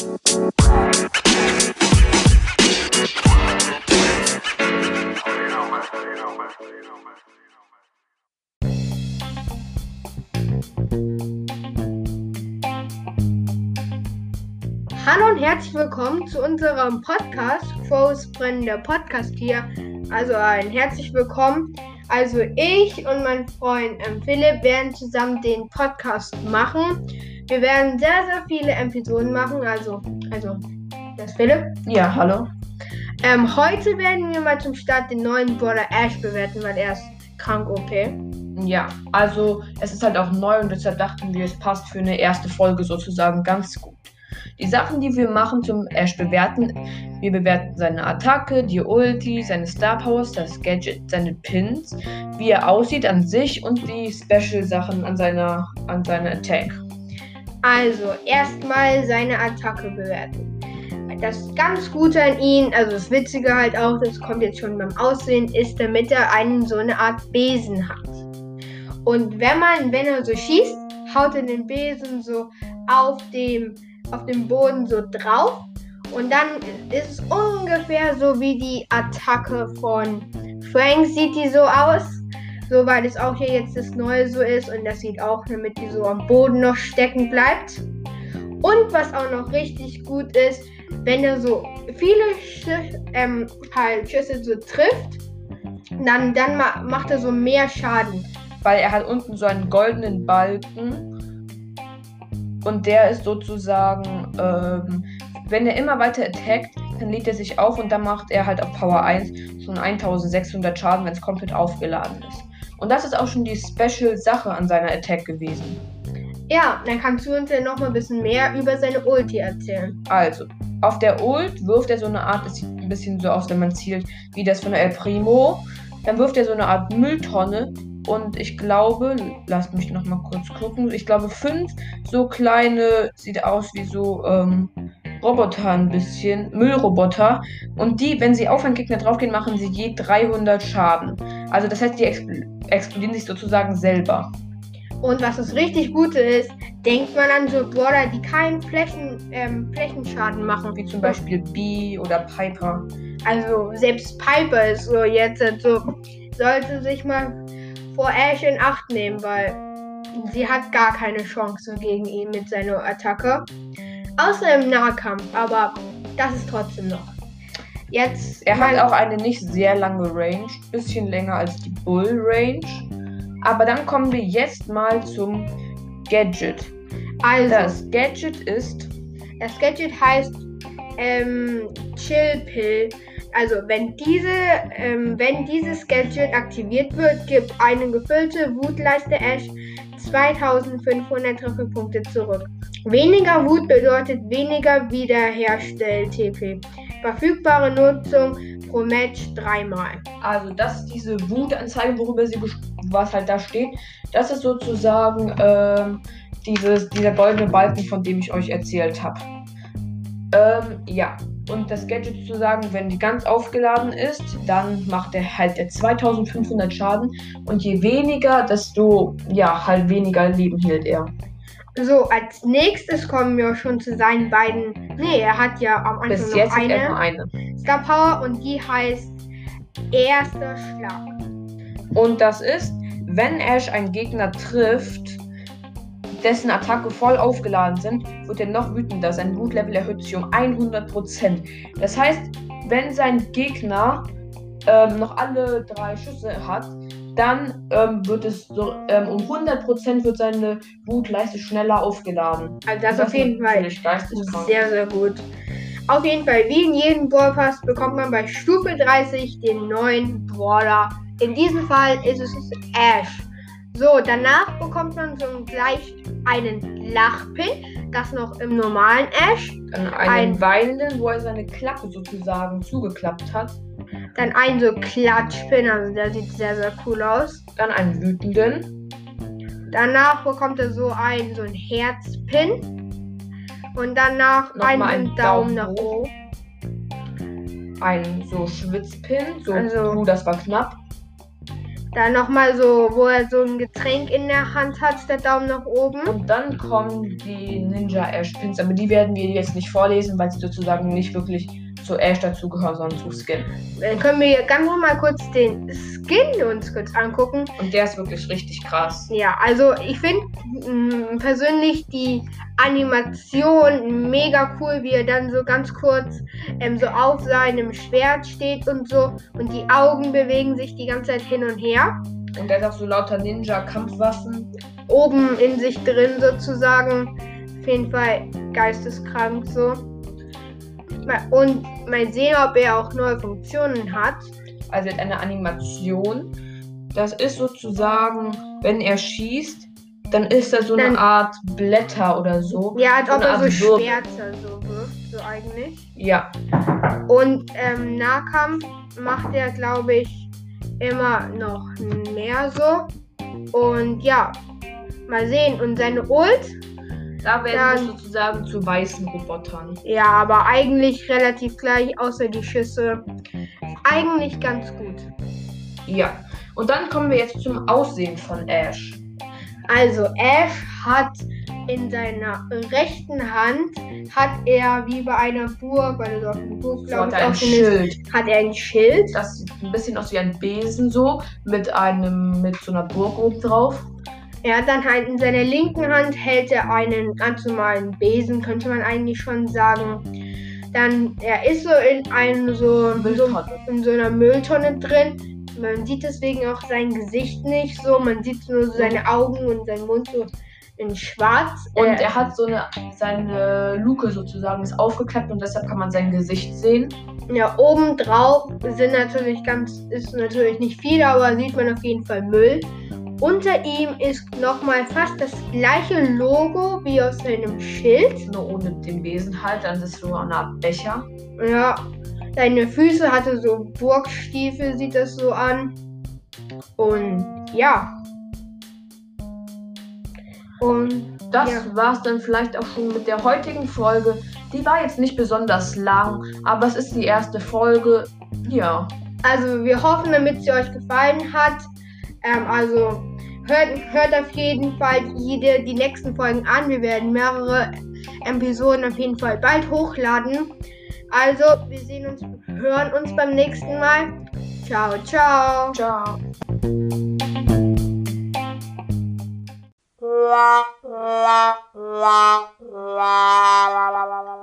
Hallo und herzlich willkommen zu unserem Podcast, Crows brennender Podcast hier. Also ein herzlich willkommen. Also ich und mein Freund ähm, Philipp werden zusammen den Podcast machen. Wir werden sehr, sehr viele Episoden machen. Also, also, das ist Philipp. Ja, hallo. Ähm, heute werden wir mal zum Start den neuen Brawler Ash bewerten, weil er ist krank OP. Ja, also es ist halt auch neu und deshalb dachten wir, es passt für eine erste Folge sozusagen ganz gut. Die Sachen, die wir machen zum Ash bewerten, wir bewerten seine Attacke, die Ulti, seine Star Powers, das Gadget, seine Pins, wie er aussieht an sich und die Special-Sachen an seiner, an seiner Attack. Also, erstmal seine Attacke bewerten. Das ganz Gute an ihm, also das Witzige halt auch, das kommt jetzt schon beim Aussehen, ist, damit er einen so eine Art Besen hat. Und wenn man, wenn er so schießt, haut er den Besen so auf dem, auf dem Boden so drauf. Und dann ist es ungefähr so wie die Attacke von Frank, sieht die so aus. So, weil es auch hier jetzt das Neue so ist und das sieht auch, damit die so am Boden noch stecken bleibt. Und was auch noch richtig gut ist, wenn er so viele Schü ähm, halt Schüsse so trifft, dann, dann ma macht er so mehr Schaden. Weil er hat unten so einen goldenen Balken und der ist sozusagen, ähm, wenn er immer weiter attackt, dann lädt er sich auf und dann macht er halt auf Power 1 schon 1600 Schaden, wenn es komplett aufgeladen ist. Und das ist auch schon die Special-Sache an seiner Attack gewesen. Ja, dann kannst du uns ja noch mal ein bisschen mehr über seine Ulti erzählen. Also, auf der Ult wirft er so eine Art, es sieht ein bisschen so aus, wenn man zielt, wie das von El Primo. Dann wirft er so eine Art Mülltonne und ich glaube, lasst mich noch mal kurz gucken, ich glaube fünf so kleine, sieht aus wie so ähm, Roboter ein bisschen, Müllroboter. Und die, wenn sie auf einen Gegner draufgehen, machen sie je 300 Schaden. Also das heißt, die expl explodieren sich sozusagen selber. Und was das richtig Gute ist, denkt man an so Brawler, die keinen Flächen, ähm, Flächenschaden machen. Wie zum Beispiel Bee oder Piper. Also selbst Piper ist so jetzt so, sollte sich mal vor Ash in Acht nehmen, weil sie hat gar keine Chance gegen ihn mit seiner Attacke. Außer im Nahkampf, aber das ist trotzdem noch. Jetzt. Er hat auch eine nicht sehr lange Range, bisschen länger als die Bull Range. Aber dann kommen wir jetzt mal zum Gadget. Also, Das Gadget ist. das Gadget heißt ähm, Chill Pill. Also, wenn diese, ähm, wenn dieses Gadget aktiviert wird, gibt eine gefüllte Wutleiste Ash 2500 Trefferpunkte zurück. Weniger Wut bedeutet weniger Wiederherstell-TP. Verfügbare Nutzung pro Match dreimal. Also, das ist diese Wutanzeige, worüber sie was halt da steht. Das ist sozusagen ähm, dieses, dieser goldene Balken, von dem ich euch erzählt habe. Ähm, ja. Und das Gadget sozusagen, wenn die ganz aufgeladen ist, dann macht er halt der 2500 Schaden. Und je weniger, desto, ja, halt weniger Leben hielt er. So, als nächstes kommen wir schon zu seinen beiden. Nee, er hat ja am Anfang Bis noch jetzt nur eine eine. Star Power und die heißt Erster Schlag. Und das ist, wenn Ash einen Gegner trifft, dessen Attacke voll aufgeladen sind, wird er noch wütender. Sein Wutlevel erhöht sich um 100%. Das heißt, wenn sein Gegner ähm, noch alle drei Schüsse hat, dann ähm, wird es so, ähm, um 100% wird seine Wutleiste schneller aufgeladen. Also das, auf jeden Fall sehr, sehr gut. Auf jeden Fall, wie in jedem Brawl Pass, bekommt man bei Stufe 30 den neuen Brawler. In diesem Fall ist es Ash. So, danach bekommt man so gleich einen Lachpin, das noch im normalen Ash. Dann einen Ein- weinenden, wo er seine Klappe sozusagen zugeklappt hat. Dann einen so Klatschpin, also der sieht sehr, sehr cool aus. Dann einen wütenden. Danach bekommt er so einen, so einen Herzpin. Und danach Nochmal einen, einen Daumen Daumen nach oben. Einen so Schwitzpin. So, Also- uh, das war knapp. Dann nochmal so, wo er so ein Getränk in der Hand hat, der Daumen nach oben. Und dann kommen die Ninja Ash Pins, aber die werden wir jetzt nicht vorlesen, weil sie sozusagen nicht wirklich zu Ash dazugehören, sondern zu Skin. Dann können wir ganz noch mal kurz den Skin uns kurz angucken. Und der ist wirklich richtig krass. Ja, also ich finde persönlich die Animation mega cool, wie er dann so ganz kurz ähm, so auf seinem Schwert steht und so. Und die Augen bewegen sich die ganze Zeit hin und her. Und der hat auch so lauter Ninja-Kampfwaffen. Oben in sich drin sozusagen. Auf jeden Fall geisteskrank so. Und mal sehen, ob er auch neue Funktionen hat. Also er hat eine Animation. Das ist sozusagen, wenn er schießt, dann ist da so Dann- eine Art Blätter oder so. Ja, als So ob er so Art. Schwerter so wirft, so eigentlich. Ja, Und ähm, Nahkampf macht er, glaube ich, immer noch mehr so. Und ja, mal sehen. Und seine Ult, da werden Dann- sie sozusagen zu weißen Robotern. ja, aber eigentlich relativ gleich, außer die Schüsse. Eigentlich ganz gut. Ja. Und dann kommen wir jetzt zum Aussehen von Ash. Also Ash hat in seiner rechten Hand hat er wie bei einer Burg, weil er so auf dem Burg, So glaube hat ich, er ein ist, Schild. hat er ein Schild. Das sieht ein bisschen aus wie ein Besen so, mit einem, mit so einer Burg oben drauf. Er hat dann halt in seiner linken Hand hält er einen ganz normalen Besen, könnte man eigentlich schon sagen. Dann, er ist so in einem so, so Mülltonne. in so einer Mülltonne drin. Man sieht deswegen auch sein Gesicht nicht so. Man sieht nur so seine Augen und seinen Mund so in schwarz. Und Äh, er hat so eine, seine Luke sozusagen ist aufgeklappt und deshalb kann man sein Gesicht sehen. ja, oben drauf sind natürlich ganz, ist natürlich nicht viel, aber sieht man auf jeden Fall Müll. Unter ihm ist nochmal fast das gleiche Logo wie aus seinem Schild. Nur ohne den Besen halt, dann ist so eine Art Becher. Ja, seine Füße hatte so Burgstiefel, sieht das so an. Und ja. Und Das Ja. war's dann vielleicht auch schon mit der heutigen Folge. Die war jetzt nicht besonders lang, aber es ist die erste Folge. Ja. also wir hoffen, damit sie euch gefallen hat. Ähm, also Hört, hört auf jeden Fall jede, die nächsten Folgen an. Wir werden mehrere Episoden auf jeden Fall bald hochladen. Also, wir sehen uns, hören uns beim nächsten Mal. Ciao, ciao. Ciao. la la la la la la la